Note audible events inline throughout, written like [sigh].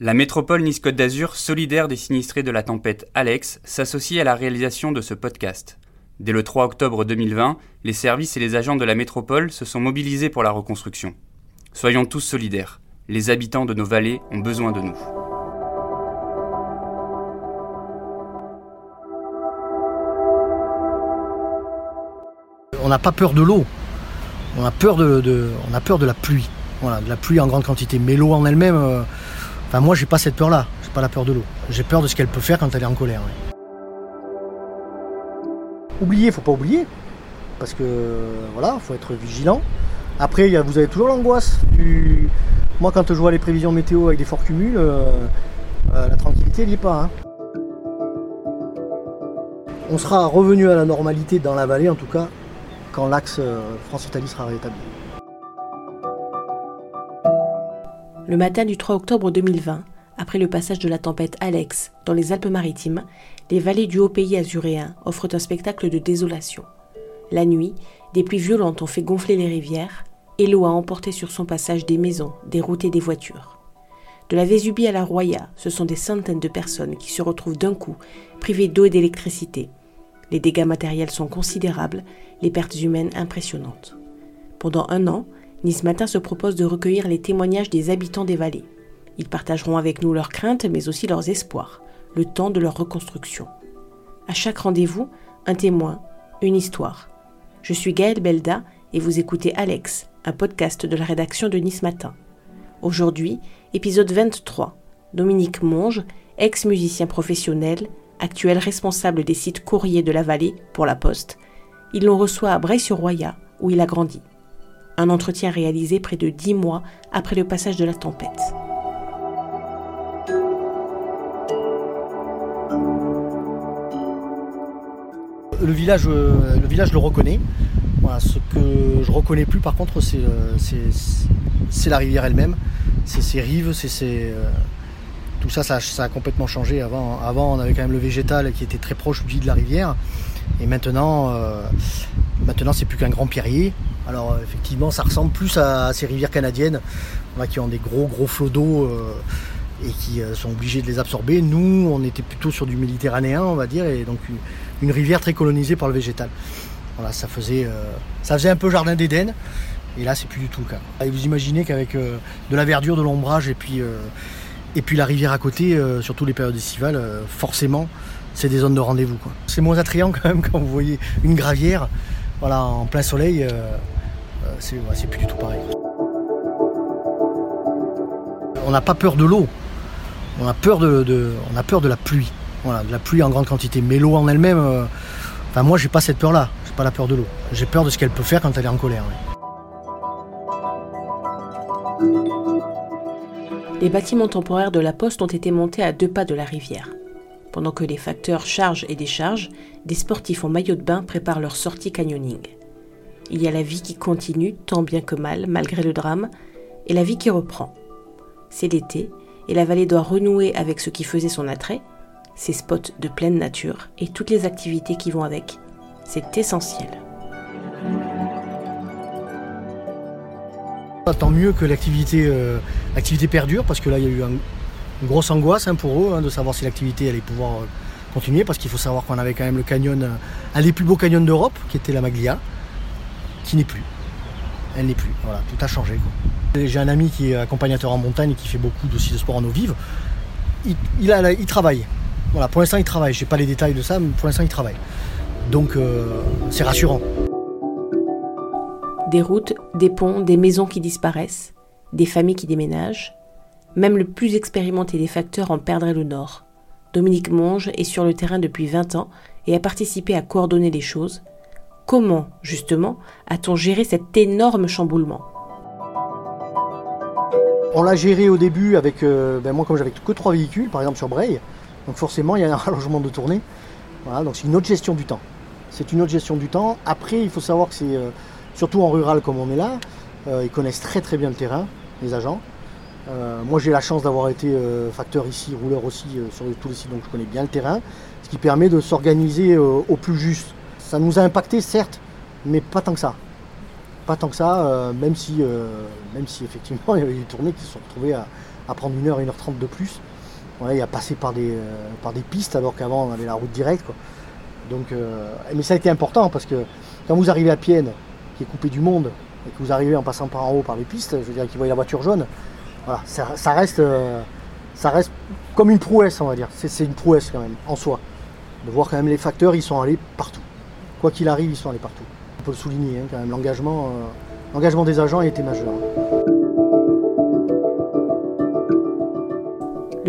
La métropole Nice-Côte d'Azur, solidaire des sinistrés de la tempête Alex, s'associe à la réalisation de ce podcast. Dès le 3 octobre 2020, les services et les agents de la métropole se sont mobilisés pour la reconstruction. Soyons tous solidaires. Les habitants de nos vallées ont besoin de nous. On n'a pas peur de l'eau, on a peur de, on a de la pluie. Voilà, de la pluie en grande quantité. Mais l'eau en elle-même, euh, enfin moi j'ai pas cette peur-là. J'ai pas la peur de l'eau. J'ai peur de ce qu'elle peut faire quand elle est en colère. Oublier, faut pas oublier, parce que voilà, faut être vigilant. Après, vous avez toujours l'angoisse du. Moi, quand je vois les prévisions météo avec des forts cumuls, euh, euh, la tranquillité n'y est pas. Hein. On sera revenu à la normalité dans la vallée, en tout cas, quand l'axe France-Italie sera rétabli. Le matin du 3 octobre 2020, après le passage de la tempête Alex dans les Alpes-Maritimes, les vallées du haut pays azuréen offrent un spectacle de désolation. La nuit, des pluies violentes ont fait gonfler les rivières et l'eau a emporté sur son passage des maisons, des routes et des voitures. De la Vésubie à la Roya, ce sont des centaines de personnes qui se retrouvent d'un coup privées d'eau et d'électricité. Les dégâts matériels sont considérables, les pertes humaines impressionnantes. Pendant un an, Nice Matin se propose de recueillir les témoignages des habitants des vallées. Ils partageront avec nous leurs craintes mais aussi leurs espoirs, le temps de leur reconstruction. À chaque rendez-vous, un témoin, une histoire. Je suis Gaëlle Belda et vous écoutez Alex, un podcast de la rédaction de Nice Matin. Aujourd'hui, épisode 23. Dominique Monge, ex-musicien professionnel, actuel responsable des sites courriers de la vallée pour la Poste. Il l'on reçoit à Breil-sur-Roya, où il a grandi. Un entretien réalisé près de dix mois après le passage de la tempête. Le village, euh, le reconnaît. ce que je reconnais plus par contre, c'est euh, la rivière elle-même, c'est ses rives, c'est euh, tout ça, ça, a complètement changé. Avant, avant, on avait quand même le végétal qui était très proche du de la rivière. Et maintenant, maintenant c'est plus qu'un grand pierrier. Alors euh, effectivement, ça ressemble plus à, ces rivières canadiennes qui ont des gros gros flots d'eau euh, et qui euh, sont obligés de les absorber. Nous, on était plutôt sur du méditerranéen, on va dire, et donc une, rivière très colonisée par le végétal. Voilà, ça faisait, ça faisait un peu jardin d'Éden. Et là, c'est plus du tout le cas. Et vous imaginez qu'avec de la verdure, de l'ombrage et puis, et puis la rivière à côté, surtout les périodes estivales, forcément, c'est des zones de rendez-vous. C'est moins attrayant [laughs] quand même quand vous voyez une gravière voilà, en plein soleil. Euh, c'est plus du tout pareil. On n'a pas peur de l'eau, on a peur de, la pluie. Voilà, de la pluie en grande quantité. Mais l'eau en elle-même, euh, enfin moi j'ai pas cette peur-là. J'ai pas la peur de l'eau. J'ai peur de ce qu'elle peut faire quand elle est en colère. Les bâtiments temporaires de la poste ont été montés à deux pas de la rivière. Pendant que les facteurs chargent et déchargent, des sportifs en maillot de bain préparent leur sortie canyoning. Il y a la vie qui continue, tant bien que mal, malgré le drame, et la vie qui reprend. C'est l'été, et la vallée doit renouer avec ce qui faisait son attrait, ses spots de pleine nature et toutes les activités qui vont avec. C'est essentiel. Tant mieux que l'activité euh, perdure, parce que là, il y a eu une grosse angoisse hein, pour eux hein, de savoir si l'activité allait pouvoir euh, continuer, parce qu'il faut savoir qu'on avait quand même le canyon, euh, un des plus beaux canyons d'Europe, qui était la Maglia qui n'est plus. Elle n'est plus. Voilà, tout a changé. J'ai un ami qui est accompagnateur en montagne et qui fait beaucoup aussi de sport en eau vive. Il, travaille. Voilà, pour l'instant il travaille. Je n'ai pas les détails de ça, mais pour l'instant il travaille. Donc euh, c'est rassurant. Des routes, des ponts, des maisons qui disparaissent, des familles qui déménagent. Même le plus expérimenté des facteurs en perdrait le nord. Dominique Monge est sur le terrain depuis 20 ans et a participé à coordonner les choses, Comment, justement, a-t-on géré cet énorme chamboulement? On l'a géré au début avec, euh, ben moi comme j'avais que trois véhicules, par exemple sur Breil, donc forcément il y a un [laughs] rallongement de tournée. Voilà, donc c'est une autre gestion du temps. C'est une autre gestion du temps. Après, il faut savoir que c'est, euh, surtout en rural comme on est là, euh, ils connaissent très très bien le terrain, les agents. moi j'ai la chance d'avoir été facteur ici, rouleur aussi sur tous les sites, donc je connais bien le terrain, ce qui permet de s'organiser au plus juste. Ça nous a impacté, certes, mais pas tant que ça. Pas tant que ça, euh, même, si, euh, même si effectivement [laughs] il y avait des tournées qui se sont retrouvées à, prendre une heure, une heure trente de plus. Voilà, et à passer par des, par des pistes alors qu'avant on avait la route directe. Donc, mais ça a été important parce que quand vous arrivez à Pienne, qui est coupé du monde, et que vous arrivez en passant par en haut par les pistes, je veux dire qu'ils voient la voiture jaune, ça, reste, ça reste comme une prouesse, on va dire. C'est une prouesse quand même, en soi. De voir quand même les facteurs, ils sont allés partout. Quoi qu'il arrive, ils sont allés partout. On peut le souligner hein, quand même, l'engagement, l'engagement des agents a été majeur.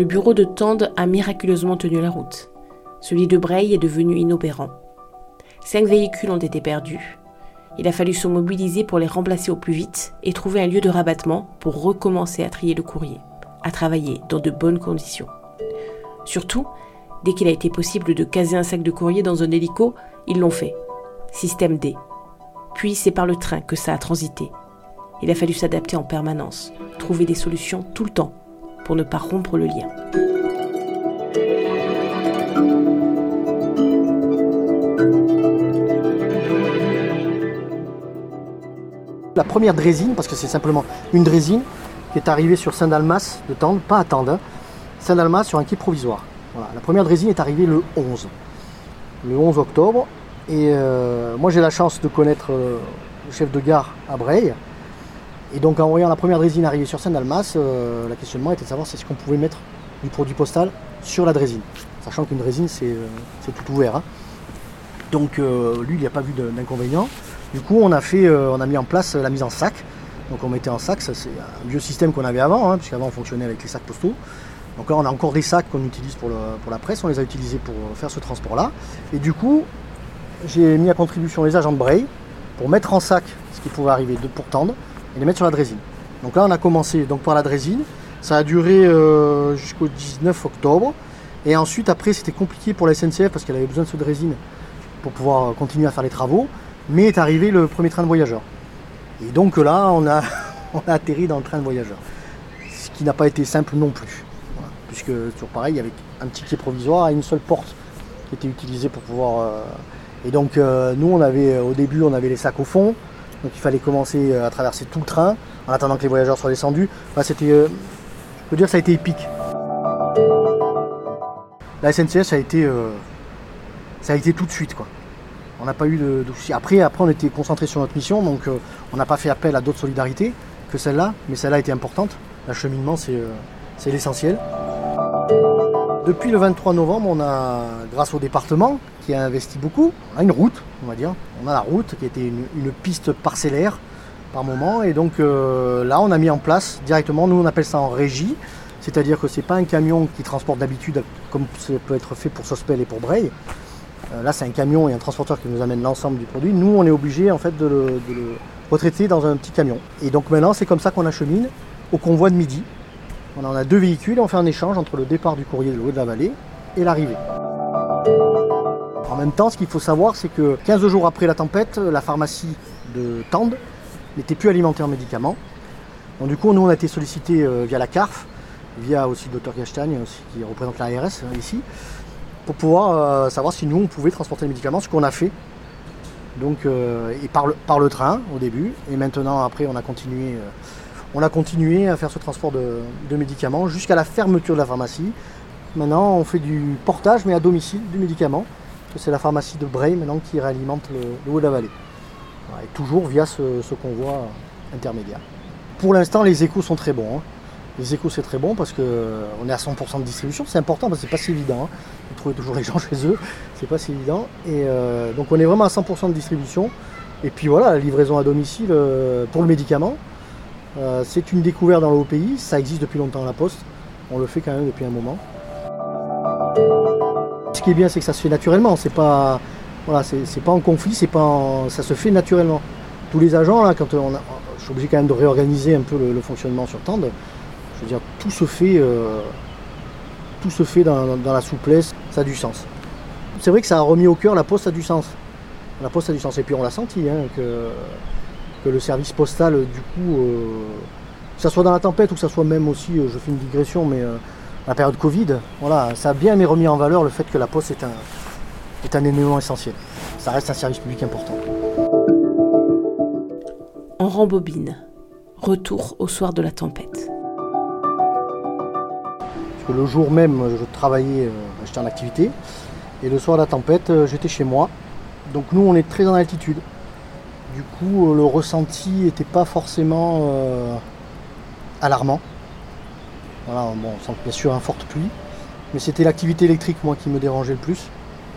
le bureau de Tende a miraculeusement tenu la route. Celui de Breil est devenu inopérant. Cinq véhicules ont été perdus. Il a fallu se mobiliser pour les remplacer au plus vite et trouver un lieu de rabattement pour recommencer à trier le courrier, à travailler dans de bonnes conditions. Surtout, dès qu'il a été possible de caser un sac de courrier dans un hélico, ils l'ont fait. Système D. Puis c'est par le train que ça a transité. Il a fallu s'adapter en permanence, trouver des solutions tout le temps pour ne pas rompre le lien. La première drésine, parce que c'est simplement une drésine, qui est arrivée sur Saint-Dalmas de Tende, pas à Tende, hein. Saint-Dalmas sur un quai provisoire. La première drésine est arrivée le 11, le 11 octobre. Et euh, moi j'ai la chance de connaître euh, le chef de gare à Breil, et donc en voyant la première drésine arriver sur Saint-Dalmas, euh, la questionnement était de savoir si qu'on pouvait mettre du produit postal sur la drésine. Sachant qu'une drésine c'est euh, tout ouvert. Hein. Donc lui il n'y a pas vu d'inconvénient. Du coup on a fait, on a mis en place la mise en sac. Donc on mettait en sac, c'est un vieux système qu'on avait avant, hein, puisqu'avant on fonctionnait avec les sacs postaux. Donc là on a encore des sacs qu'on utilise pour, la presse, on les a utilisés pour faire ce transport-là. Et du coup, j'ai mis à contribution les agents de Bray pour mettre en sac ce qui pouvait arriver de, pour tendre et les mettre sur la drésine. Donc là, on a commencé donc par la drésine. Ça a duré euh, jusqu'au 19 octobre. Et ensuite, après, c'était compliqué pour la SNCF parce qu'elle avait besoin de ce drésine pour pouvoir continuer à faire les travaux. Mais est arrivé le premier train de voyageurs. Et donc là, on a, [laughs] atterri dans le train de voyageurs. Ce qui n'a pas été simple non plus. Puisque, toujours pareil, il y avait un petit quai provisoire et une seule porte qui était utilisée pour pouvoir. Euh, et donc, euh, nous, on avait, au début, on avait les sacs au fond. Donc il fallait commencer euh, à traverser tout le train en attendant que les voyageurs soient descendus. c'était, euh, je peux dire, ça a été épique. La SNCF, ça a été, euh, ça a été tout de suite quoi. On n'a pas eu de, soucis. Après, après, on était concentré sur notre mission, donc on n'a pas fait appel à d'autres solidarités que celle-là, mais celle-là était importante. L'acheminement, c'est l'essentiel. Depuis le 23 novembre, on a, grâce au département, qui a investi beaucoup, on a une route, on va dire. On a la route qui était une, piste parcellaire par moment. Et donc euh, là, on a mis en place directement, nous on appelle ça en régie, c'est-à-dire que ce n'est pas un camion qui transporte d'habitude comme ça peut être fait pour Sospel et pour Breil. Euh, là, c'est un camion et un transporteur qui nous amène l'ensemble du produit. Nous, on est obligé en fait de le, de le retraiter dans un petit camion. Et donc maintenant, c'est comme ça qu'on achemine au convoi de midi. On en a deux véhicules et on fait un échange entre le départ du courrier de l'eau de la vallée et l'arrivée. En même temps, ce qu'il faut savoir, c'est que 15 jours après la tempête, la pharmacie de Tende n'était plus alimentée en médicaments. Donc, du coup, nous, on a été sollicité euh, via la CARF, via aussi le docteur Castagne, qui représente l'ARS euh, ici, pour pouvoir euh, savoir si nous, on pouvait transporter les médicaments, ce qu'on a fait. Donc, et par le, train au début, et maintenant, après, on a continué on a continué à faire ce transport de, médicaments jusqu'à la fermeture de la pharmacie. Maintenant, on fait du portage, mais à domicile, du médicament. C'est la pharmacie de Bray maintenant qui réalimente le, haut de la vallée. et toujours via ce, convoi intermédiaire. Pour l'instant, les échos sont très bons. Hein. Les échos, c'est très bon parce qu'on est à 100% de distribution. C'est important parce que c'est pas si évident. Hein. De trouver toujours les [laughs] gens chez eux, c'est pas si évident. Euh, donc, on est vraiment à 100% de distribution. Et puis voilà, la livraison à domicile euh, pour le médicament, euh, c'est une découverte dans le haut pays, ça existe depuis longtemps à la poste, on le fait quand même depuis un moment. Ce qui est bien, c'est que ça se fait naturellement, c'est pas, voilà, c'est, pas en conflit, c'est pas ça se fait naturellement. Tous les agents, là, quand on je suis obligé quand même de réorganiser un peu le, fonctionnement sur Tende, je veux dire, tout se fait, euh, tout se fait dans, la souplesse, ça a du sens. C'est vrai que ça a remis au cœur la poste a du sens. La poste a du sens, et puis on l'a senti, hein, que que le service postal, du coup, euh, que ça soit dans la tempête ou que ça soit même aussi, euh, je fais une digression, mais euh, la période Covid, voilà, ça a bien remis en valeur le fait que la poste est un, est un élément essentiel. Ça reste un service public important. En rembobine. Retour au soir de la tempête. que le jour même, je travaillais, euh, j'étais en activité. Et le soir de la tempête, euh, j'étais chez moi. Donc nous, on est très en altitude. Du coup, le ressenti n'était pas forcément alarmant. Voilà, bon, on sent bien sûr une forte pluie. Mais c'était l'activité électrique, moi, qui me dérangeait le plus.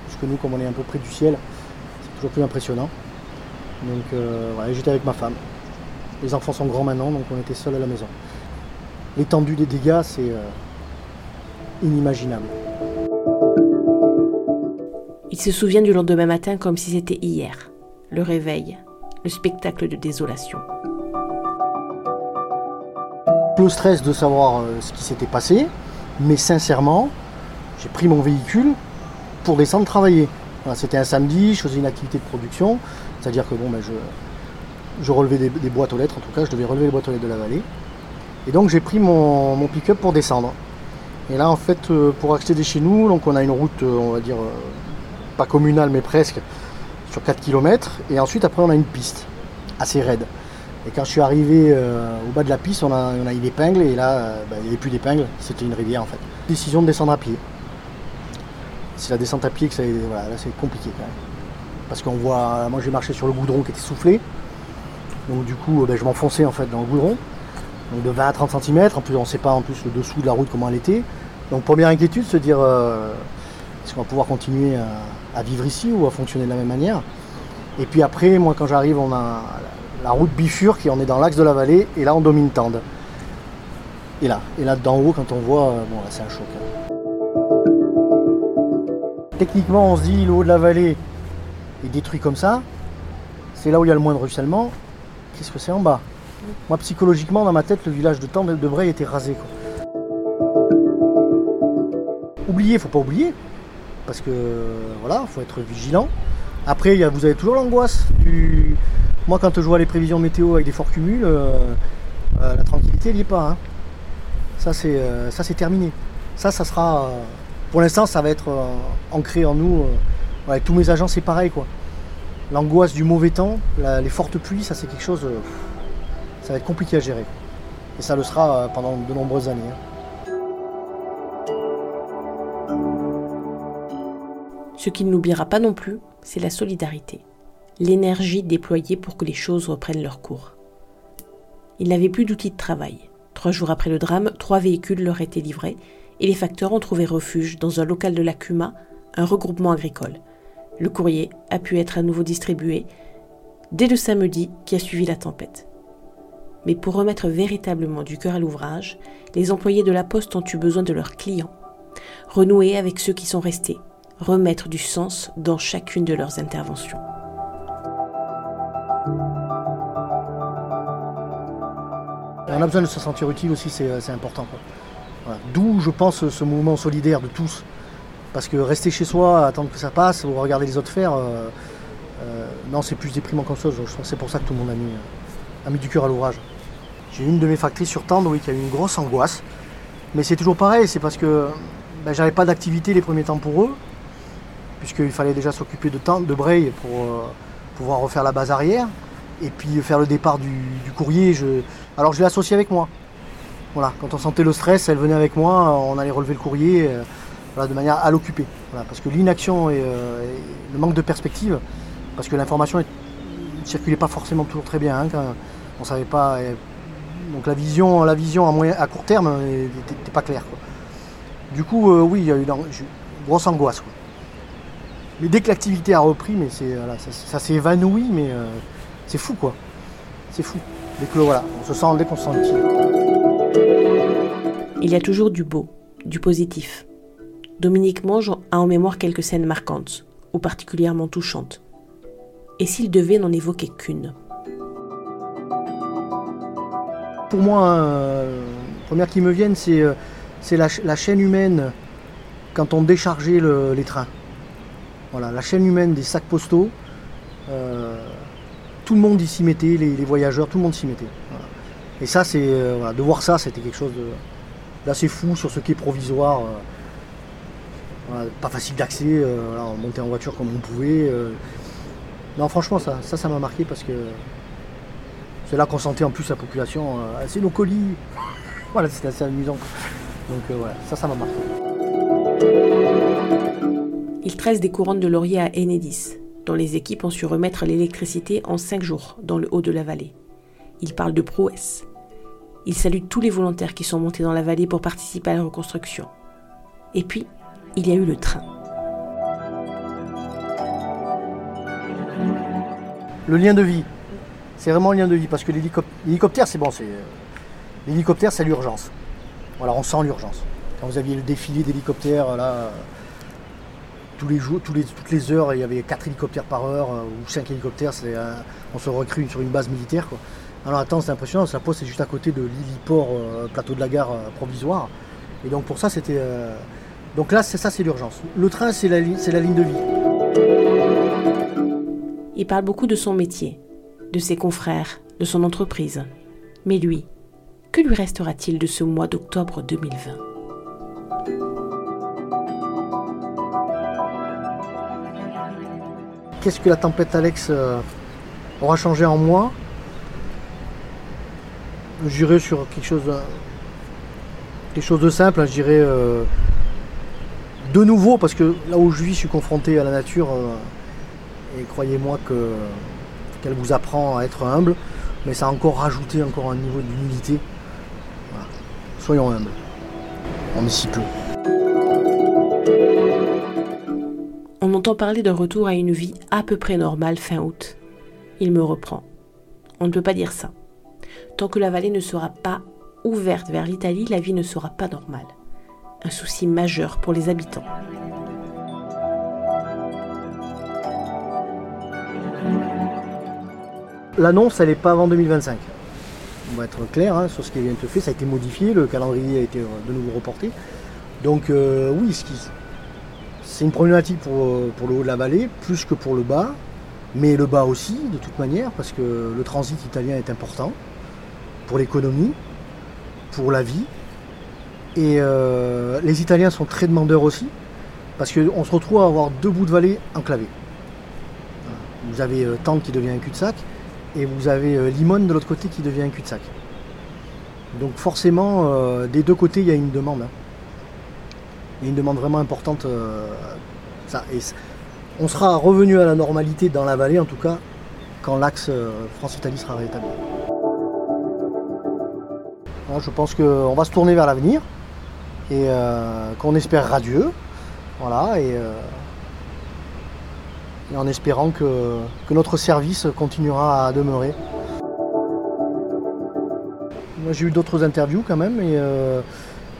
Parce que nous, comme on est un peu près du ciel, c'est toujours plus impressionnant. Donc voilà, j'étais avec ma femme. Les enfants sont grands maintenant, donc on était seuls à la maison. L'étendue des dégâts, c'est euh, inimaginable. Il se souvient du lendemain matin comme si c'était hier. Le réveil, le spectacle de désolation. Le stress de savoir euh, ce qui s'était passé, mais sincèrement, j'ai pris mon véhicule pour descendre travailler. C'était un samedi, je faisais une activité de production, c'est-à-dire que bon, ben, je, relevais des, boîtes aux lettres, en tout cas, je devais relever les boîtes aux lettres de la vallée. Et donc j'ai pris mon, pick-up pour descendre. Et là, en fait, euh, pour accéder chez nous, donc on a une route, euh, on va dire, pas communale, mais presque, sur 4 km. Et ensuite, après, on a une piste assez raide. Et quand je suis arrivé au bas de la piste, on a, on a eu l'épingle, et là, bah, il n'y avait plus d'épingle, c'était une rivière en fait. Décision de descendre à pied. C'est la descente à pied que ça, voilà, là c'est compliqué quand même. Parce qu'on voit, moi j'ai marché sur le goudron qui était soufflé, donc du coup, ben, je m'enfonçais en fait dans le goudron. Donc de 20 à 30 cm. En plus, on ne sait pas en plus le dessous de la route comment elle était. Donc première inquiétude, se dire euh, est-ce qu'on va pouvoir continuer à, vivre ici ou à fonctionner de la même manière. Et puis après, moi quand j'arrive, on a la route bifurque et on est dans l'axe de la vallée et là on domine Tende. Et là, et là d'en haut, quand on voit, euh, bon là c'est un choc. Hein. Techniquement, on se dit le haut de la vallée est détruit comme ça. C'est là où il y a le moins de ruissellement qu'est-ce que c'est en bas? Moi, psychologiquement, dans ma tête, le village de Tende de Bray était rasé. Quoi. Oublier, faut pas oublier, parce que voilà, faut être vigilant. Après, vous avez toujours l'angoisse du. Moi, quand je vois les prévisions météo avec des forts cumuls, euh, euh, la tranquillité n'y est pas. Hein. Ça, c'est euh, ça, c'est terminé. Ça, ça sera. pour l'instant, ça va être ancré en nous. avec tous mes agents, c'est pareil, quoi l'angoisse du mauvais temps, les fortes pluies, ça c'est quelque chose, ça va être compliqué à gérer. Et ça le sera pendant de nombreuses années. Hein. Ce qu'il n'oubliera pas non plus, c'est la solidarité, l'énergie déployée pour que les choses reprennent leur cours. Il n'avait plus d'outils de travail. Trois jours après le drame, trois véhicules leur étaient livrés et les facteurs ont trouvé refuge dans un local de la CUMA, un regroupement agricole. Le courrier a pu être à nouveau distribué dès le samedi qui a suivi la tempête. Mais pour remettre véritablement du cœur à l'ouvrage, les employés de la poste ont eu besoin de leurs clients, renouer avec ceux qui sont restés, remettre du sens dans chacune de leurs interventions. On a besoin de se sentir utile aussi, c'est euh, important. D'où, je pense, ce mouvement solidaire de tous. Parce que rester chez soi, attendre que ça passe, ou regarder les autres faire, euh, euh, non, c'est plus déprimant qu'autre chose. Je pense que c'est pour ça que tout le monde a mis, a mis du cœur à l'ouvrage. J'ai une de mes factrices sur Tendre, oui, qui a eu une grosse angoisse. Mais c'est toujours pareil, c'est parce que ben, j'avais pas d'activité les premiers temps pour eux, puisqu'il fallait déjà s'occuper de temps, de Bray pour pouvoir refaire la base arrière, et puis faire le départ du, courrier. Alors je l'ai associé avec moi. Voilà, quand on sentait le stress, elle venait avec moi, on allait relever le courrier de manière à l'occuper. parce que l'inaction euh, et, le manque de perspective, parce que l'information ne circulait pas forcément toujours très bien, hein, quand on savait pas. donc la vision, la vision à, court terme n'était pas claire. Du coup, euh, oui, il y a eu une grosse angoisse. Mais dès que l'activité a repris, mais c'est ça, s'est évanoui, mais euh, c'est fou quoi. C'est fou. Dès que voilà, on se sent, dès qu'on se sent utile. Il y a toujours du beau, du positif. Dominique Monge a en mémoire quelques scènes marquantes, ou particulièrement touchantes. Et s'il devait n'en évoquer qu'une? Pour moi, euh, la première qui me vienne, c'est euh, la, chaîne humaine quand on déchargeait les trains. Voilà, la chaîne humaine des sacs postaux. Euh, tout le monde y s'y mettait, les, voyageurs, tout le monde s'y mettait. Et ça, c'est de voir ça, c'était quelque chose d'assez fou sur ce qui est provisoire pas facile d'accès, euh, on montait en voiture comme on pouvait. Euh. Non, franchement, ça, ça, ça m'a marqué parce que c'est là qu'on sentait en plus la population. Euh, c'est nos colis. [laughs] voilà, c'était assez amusant. Donc euh, voilà, ça, ça m'a marqué. Il tresse des couronnes de laurier à Enedis, dont les équipes ont su remettre l'électricité en cinq jours dans le haut de la vallée. Il parle de prouesse. Il salue tous les volontaires qui sont montés dans la vallée pour participer à la reconstruction. Et puis, il y a eu le train. Le lien de vie, c'est vraiment le lien de vie parce que l'hélicoptère, c'est bon, c'est l'hélicoptère, c'est l'urgence. Voilà, on sent l'urgence. Quand vous aviez le défilé d'hélicoptères là, tous les jours, toutes les heures, il y avait 4 hélicoptères par heure euh, ou 5 hélicoptères, euh, on se recrue sur une base militaire. Alors attends, c'est impressionnant, la poste est juste à côté de l'héliport euh, plateau de la gare provisoire. Et donc pour ça, c'était. Donc là, c'est ça, c'est l'urgence. Le train, c'est la ligne de vie. Il parle beaucoup de son métier, de ses confrères, de son entreprise. Mais lui, que lui restera-t-il de ce mois d'octobre 2020 Qu'est-ce que la tempête Alex euh, aura changé en moi J'irai sur quelque chose, chose de simple, hein, je dirais euh, de nouveau, parce que là où je vis, je suis confronté à la nature, euh, et croyez-moi que qu'elle vous apprend à être humble, mais ça a encore rajouté encore un niveau d'humilité. Soyons humbles. On est si peu. On entend parler d'un retour à une vie à peu près normale fin août. Il me reprend. On ne peut pas dire ça. Tant que la vallée ne sera pas ouverte vers l'Italie, la vie ne sera pas normale. Un souci majeur pour les habitants. L'annonce, elle n'est pas avant 2025. On va être clair hein, sur ce qui vient de se faire. Ça a été modifié, le calendrier a été euh, de nouveau reporté. Donc euh, oui, ce c'est une problématique pour, pour, le haut de la vallée, plus que pour le bas, mais le bas aussi, de toute manière, parce que le transit italien est important pour l'économie, pour la vie. Et euh, les Italiens sont très demandeurs aussi, parce qu'on se retrouve à avoir deux bouts de vallée enclavés. Vous avez euh, Tante qui devient un cul-de-sac, et vous avez euh, Limone de l'autre côté qui devient un cul-de-sac. Donc forcément, des deux côtés, il y a une demande. Hein une demande vraiment importante. Euh, ça, on sera revenu à la normalité dans la vallée, en tout cas, quand l'axe euh, France-Italie sera rétabli. je pense qu'on va se tourner vers l'avenir et euh, qu'on espère radieux. Voilà, et, en espérant que, notre service continuera à demeurer. J'ai eu d'autres interviews quand même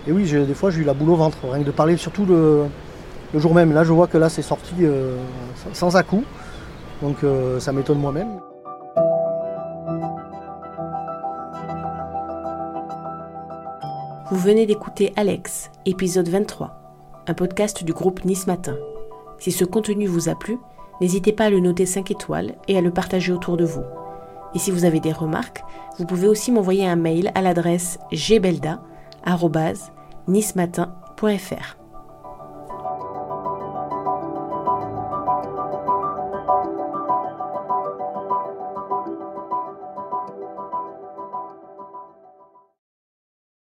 et oui, des fois j'ai eu la boule au ventre, rien que de parler, surtout le, jour même. Là, je vois que là, c'est sorti euh, sans à-coup. Donc euh, ça m'étonne moi-même. Vous venez d'écouter Alex, épisode 23, un podcast du groupe Nice Matin. Si ce contenu vous a plu, n'hésitez pas à le noter 5 étoiles et à le partager autour de vous. Et si vous avez des remarques, vous pouvez aussi m'envoyer un mail à l'adresse gbelda nismatin.fr.